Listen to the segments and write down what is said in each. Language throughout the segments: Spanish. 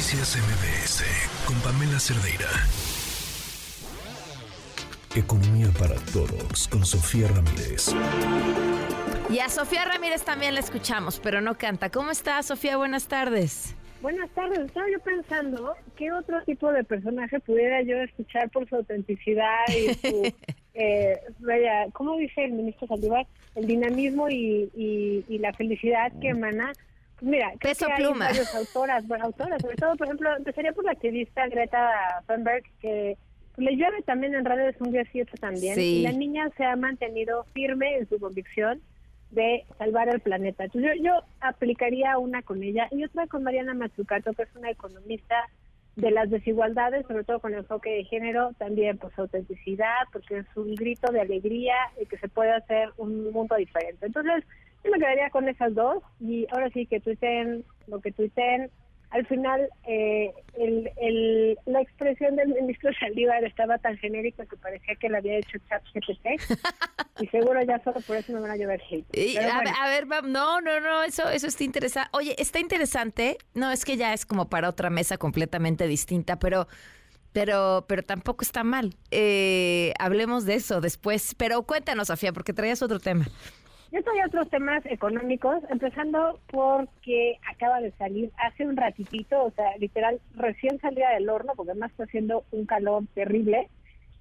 Noticias MBS con Pamela Cerdeira. Economía para todos con Sofía Ramírez. Y a Sofía Ramírez también la escuchamos, pero no canta. ¿Cómo está, Sofía? Buenas tardes. Buenas tardes. Estaba yo pensando qué otro tipo de personaje pudiera yo escuchar por su autenticidad y su, eh, vaya, ¿cómo dice el ministro Saldívar? El dinamismo y, y, la felicidad que emana. Mira, creo Peso que pluma. hay varias autoras, bueno, autoras, sobre todo, por ejemplo, empezaría por la activista Greta Thunberg, que pues, le llueve también en redes un día siete también. Sí. Y la niña se ha mantenido firme en su convicción de salvar el planeta. Entonces yo, yo aplicaría una con ella y otra con Mariana Mazzucato, que es una economista de las desigualdades, sobre todo con el enfoque de género, también pues autenticidad, porque es un grito de alegría y que se puede hacer un mundo diferente. Entonces yo me quedaría con esas dos y ahora sí que tuiten lo que tuiten. Al final, eh, el, el, la expresión del ministro Saldívar estaba tan genérica que parecía que la había hecho ChatGPT y seguro ya solo por eso me van a llover hate. Y, a, bueno. ver- a ver, va- no, no, no, eso, eso está interesante. Oye, está interesante. No, es que ya es como para otra mesa completamente distinta, pero, pero, pero tampoco está mal. Eh, hablemos de eso después. Pero cuéntanos, Sofía, porque traías otro tema. Yo traía otros temas económicos, empezando porque acaba de salir hace un ratitito, o sea, literal, recién salida del horno, porque además está haciendo un calor terrible.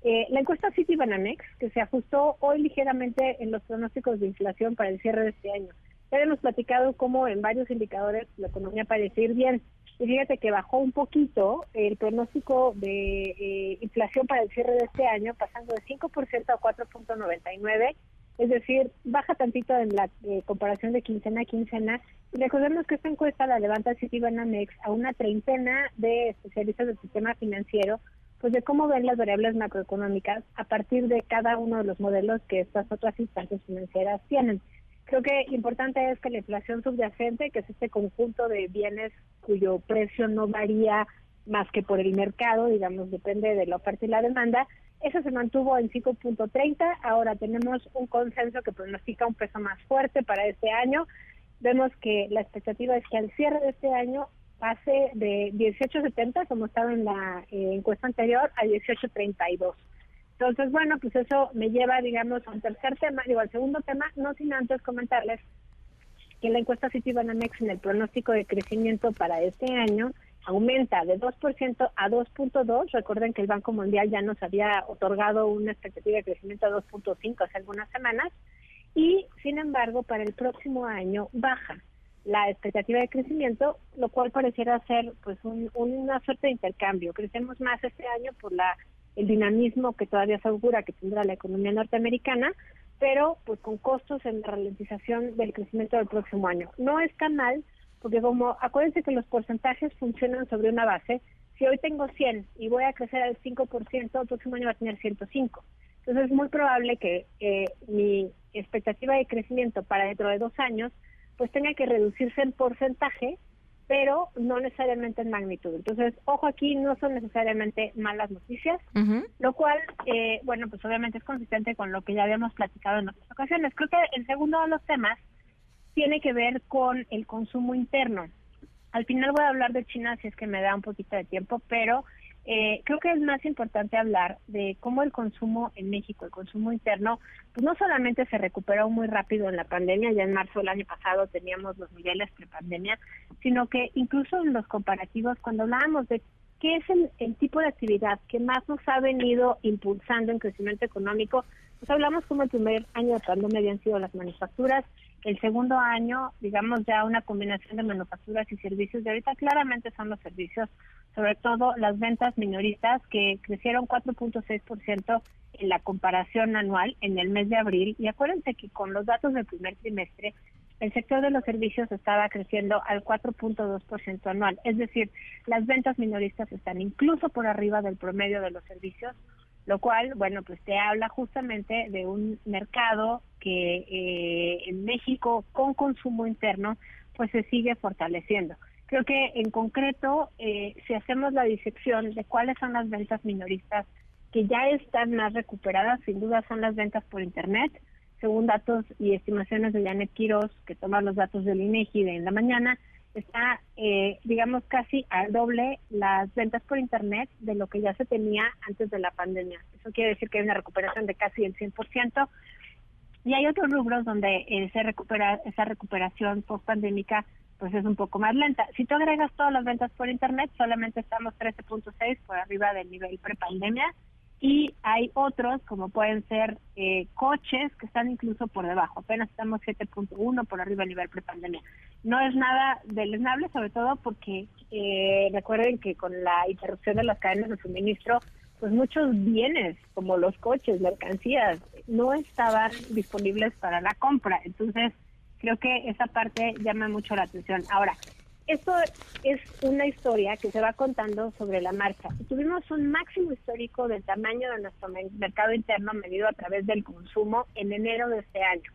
Eh, la encuesta City Banamex, que se ajustó hoy ligeramente en los pronósticos de inflación para el cierre de este año. Ya habíamos platicado cómo en varios indicadores la economía parece ir bien. Y fíjate que bajó un poquito el pronóstico de eh, inflación para el cierre de este año, pasando de 5% a 4.99%. Es decir, baja tantito en la eh, comparación de quincena a quincena. Recordemos que esta encuesta la levanta Citibanamex a una treintena de especialistas del sistema financiero, pues de cómo ven las variables macroeconómicas a partir de cada uno de los modelos que estas otras instancias financieras tienen. Creo que importante es que la inflación subyacente, que es este conjunto de bienes cuyo precio no varía más que por el mercado, digamos, depende de la oferta y la demanda, eso se mantuvo en 5.30. Ahora tenemos un consenso que pronostica un peso más fuerte para este año. Vemos que la expectativa es que al cierre de este año pase de 18.70, como estaba en la eh, encuesta anterior, a 18.32. Entonces, bueno, pues eso me lleva, digamos, a un tercer tema, digo, al segundo tema, no sin antes comentarles que la encuesta Citibanamex en el pronóstico de crecimiento para este año aumenta de 2% a 2.2. Recuerden que el Banco Mundial ya nos había otorgado una expectativa de crecimiento a 2.5 hace algunas semanas y, sin embargo, para el próximo año baja la expectativa de crecimiento, lo cual pareciera ser pues un- una suerte de intercambio. Crecemos más este año por la el dinamismo que todavía se augura que tendrá la economía norteamericana, pero pues con costos en la ralentización del crecimiento del próximo año. No está mal, porque como acuérdense que los porcentajes funcionan sobre una base, si hoy tengo 100 y voy a crecer al 5%, el próximo año va a tener 105. Entonces es muy probable que eh, mi expectativa de crecimiento para dentro de dos años pues tenga que reducirse en porcentaje, pero no necesariamente en magnitud. Entonces, ojo aquí, no son necesariamente malas noticias, lo cual, eh, bueno, pues obviamente es consistente con lo que ya habíamos platicado en otras ocasiones. Creo que el segundo de los temas tiene que ver con el consumo interno. Al final voy a hablar de China si es que me da un poquito de tiempo, pero eh, creo que es más importante hablar de cómo el consumo en México, el consumo interno, pues no solamente se recuperó muy rápido en la pandemia, ya en marzo del año pasado teníamos los niveles prepandemia, sino que incluso en los comparativos, cuando hablábamos de qué es el, tipo de actividad que más nos ha venido impulsando en crecimiento económico, pues hablamos como el primer año de pandemia habían sido las manufacturas, el segundo año, digamos ya una combinación de manufacturas y servicios, y ahorita claramente son los servicios, sobre todo las ventas minoristas que crecieron 4.6% en la comparación anual en el mes de abril. Y acuérdense que con los datos del primer trimestre, el sector de los servicios estaba creciendo al 4.2% anual. Es decir, las ventas minoristas están incluso por arriba del promedio de los servicios, lo cual, bueno, pues te habla justamente de un mercado que eh, en México con consumo interno, pues se sigue fortaleciendo. Creo que en concreto, eh, si hacemos la disección de cuáles son las ventas minoristas que ya están más recuperadas, sin duda son las ventas por Internet, según datos y estimaciones de Janet Quiroz, que toma los datos del INEGI de en la mañana, está, eh, digamos, casi al doble las ventas por Internet de lo que ya se tenía antes de la pandemia. Eso quiere decir que hay una recuperación de casi el 100%. Y hay otros rubros donde eh, se recupera, esa recuperación post-pandémica pues es un poco más lenta. Si tú agregas todas las ventas por Internet, solamente estamos 13.6 por arriba del nivel pre-pandemia y hay otros, como pueden ser eh, coches, que están incluso por debajo. Apenas estamos 7.1 por arriba del nivel prepandemia. No es nada deleznable, sobre todo porque eh, recuerden que con la interrupción de las cadenas de suministro, pues muchos bienes, como los coches, mercancías, no estaban disponibles para la compra. Entonces, creo que esa parte llama mucho la atención. Ahora, esto es una historia que se va contando sobre la marcha. Tuvimos un máximo histórico del tamaño de nuestro mercado interno medido a través del consumo en enero de este año.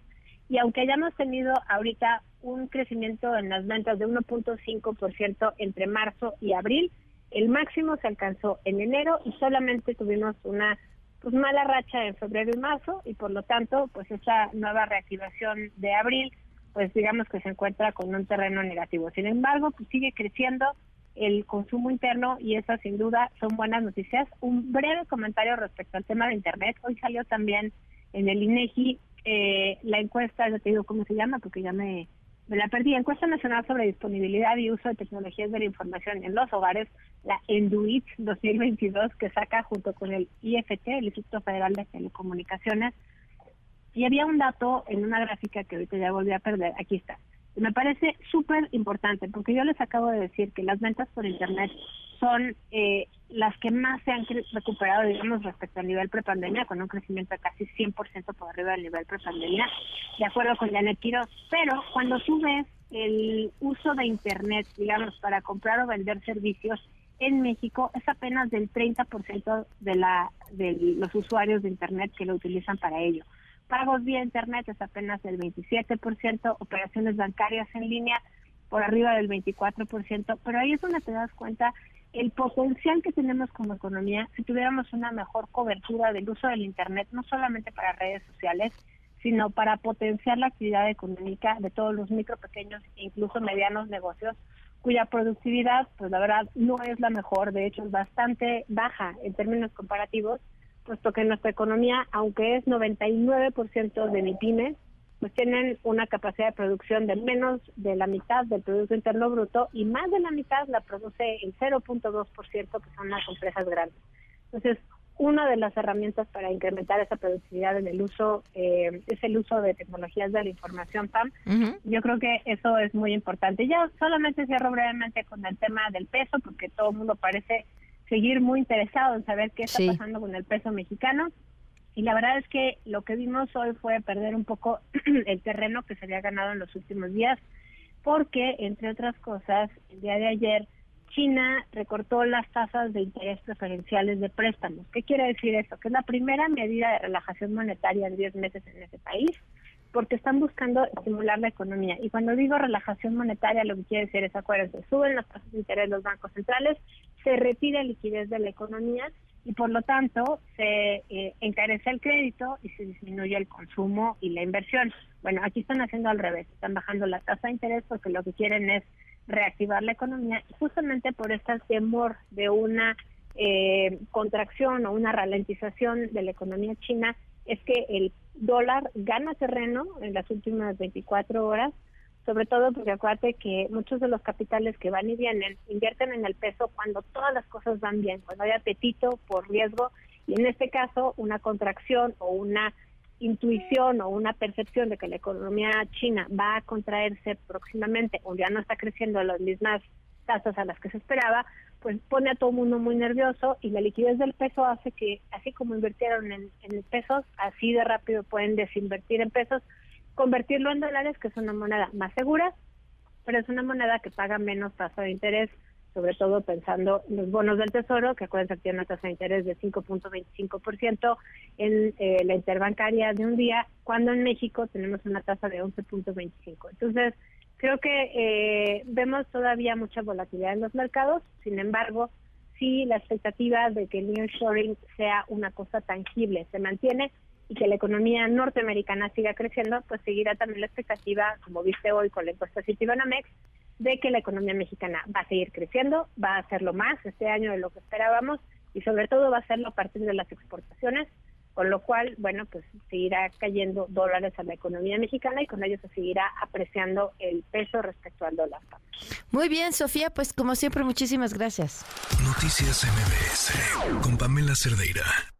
Y aunque hayamos tenido ahorita un crecimiento en las ventas de 1.5% entre marzo y abril, el máximo se alcanzó en enero y solamente tuvimos una pues mala racha en febrero y marzo y por lo tanto pues esa nueva reactivación de abril pues digamos que se encuentra con un terreno negativo. Sin embargo, pues sigue creciendo el consumo interno y esas sin duda son buenas noticias. Un breve comentario respecto al tema de Internet. Hoy salió también en el INEGI eh, la encuesta, ya te digo cómo se llama porque ya me, me la perdí, encuesta nacional sobre disponibilidad y uso de tecnologías de la información en los hogares, la ENDUIT 2022 que saca junto con el IFT, el Instituto Federal de Telecomunicaciones, y había un dato en una gráfica que ahorita ya volví a perder, aquí está. Me parece súper importante porque yo les acabo de decir que las ventas por Internet son eh, las que más se han recuperado, digamos, respecto al nivel prepandemia, con un crecimiento de casi 100% por arriba del nivel prepandemia, de acuerdo con Janet Quiroz. Pero cuando tú ves el uso de Internet, digamos, para comprar o vender servicios en México, es apenas del 30% de, la, de los usuarios de Internet que lo utilizan para ello. Pagos vía Internet es apenas del 27%, operaciones bancarias en línea por arriba del 24%, pero ahí es donde te das cuenta el potencial que tenemos como economía si tuviéramos una mejor cobertura del uso del Internet, no solamente para redes sociales, sino para potenciar la actividad económica de todos los micro, pequeños e incluso medianos negocios, cuya productividad, pues la verdad, no es la mejor, de hecho es bastante baja en términos comparativos, puesto que nuestra economía, aunque es 99% de MIPIMES, pues tienen una capacidad de producción de menos de la mitad del Producto Interno Bruto y más de la mitad la produce el 0.2%, que son las empresas grandes. Entonces, una de las herramientas para incrementar esa productividad en el uso eh, es el uso de tecnologías de la información, PAM. Yo creo que eso es muy importante. Ya solamente cierro brevemente con el tema del peso, porque todo el mundo parece seguir muy interesado en saber qué está pasando con el peso mexicano. Y la verdad es que lo que vimos hoy fue perder un poco el terreno que se había ganado en los últimos días, porque, entre otras cosas, el día de ayer China recortó las tasas de interés preferenciales de préstamos. ¿Qué quiere decir eso? Que es la primera medida de relajación monetaria en 10 meses en ese país, porque están buscando estimular la economía. Y cuando digo relajación monetaria, lo que quiere decir es, acuérdense, suben las tasas de interés los bancos centrales, se retira liquidez de la economía y por lo tanto se eh, encarece el crédito y se disminuye el consumo y la inversión. Bueno, aquí están haciendo al revés, están bajando la tasa de interés porque lo que quieren es reactivar la economía justamente por este temor de una eh, contracción o una ralentización de la economía china es que el dólar gana terreno en las últimas 24 horas sobre todo porque acuérdate que muchos de los capitales que van y vienen invierten en el peso cuando todas las cosas van bien, cuando hay apetito por riesgo. Y en este caso una contracción o una intuición o una percepción de que la economía china va a contraerse próximamente o ya no está creciendo a las mismas tasas a las que se esperaba, pues pone a todo el mundo muy nervioso y la liquidez del peso hace que, así como invirtieron en, en pesos, así de rápido pueden desinvertir en pesos convertirlo en dólares, que es una moneda más segura, pero es una moneda que paga menos tasa de interés, sobre todo pensando en los bonos del Tesoro, que acuérdense que tiene una tasa de interés de 5.25% en eh, la interbancaria de un día, cuando en México tenemos una tasa de 11.25. Entonces, creo que eh, vemos todavía mucha volatilidad en los mercados, sin embargo, si la expectativa de que el nearshoring sea una cosa tangible se mantiene, y que la economía norteamericana siga creciendo, pues seguirá también la expectativa, como viste hoy con la encuesta Citibanamex, de que la economía mexicana va a seguir creciendo, va a hacerlo más este año de lo que esperábamos y sobre todo va a hacerlo a partir de las exportaciones, con lo cual, bueno, pues seguirá cayendo dólares a la economía mexicana y con ello se seguirá apreciando el peso respecto al dólar. Muy bien, Sofía, pues como siempre, muchísimas gracias. Noticias MBS con Pamela Cerdeira.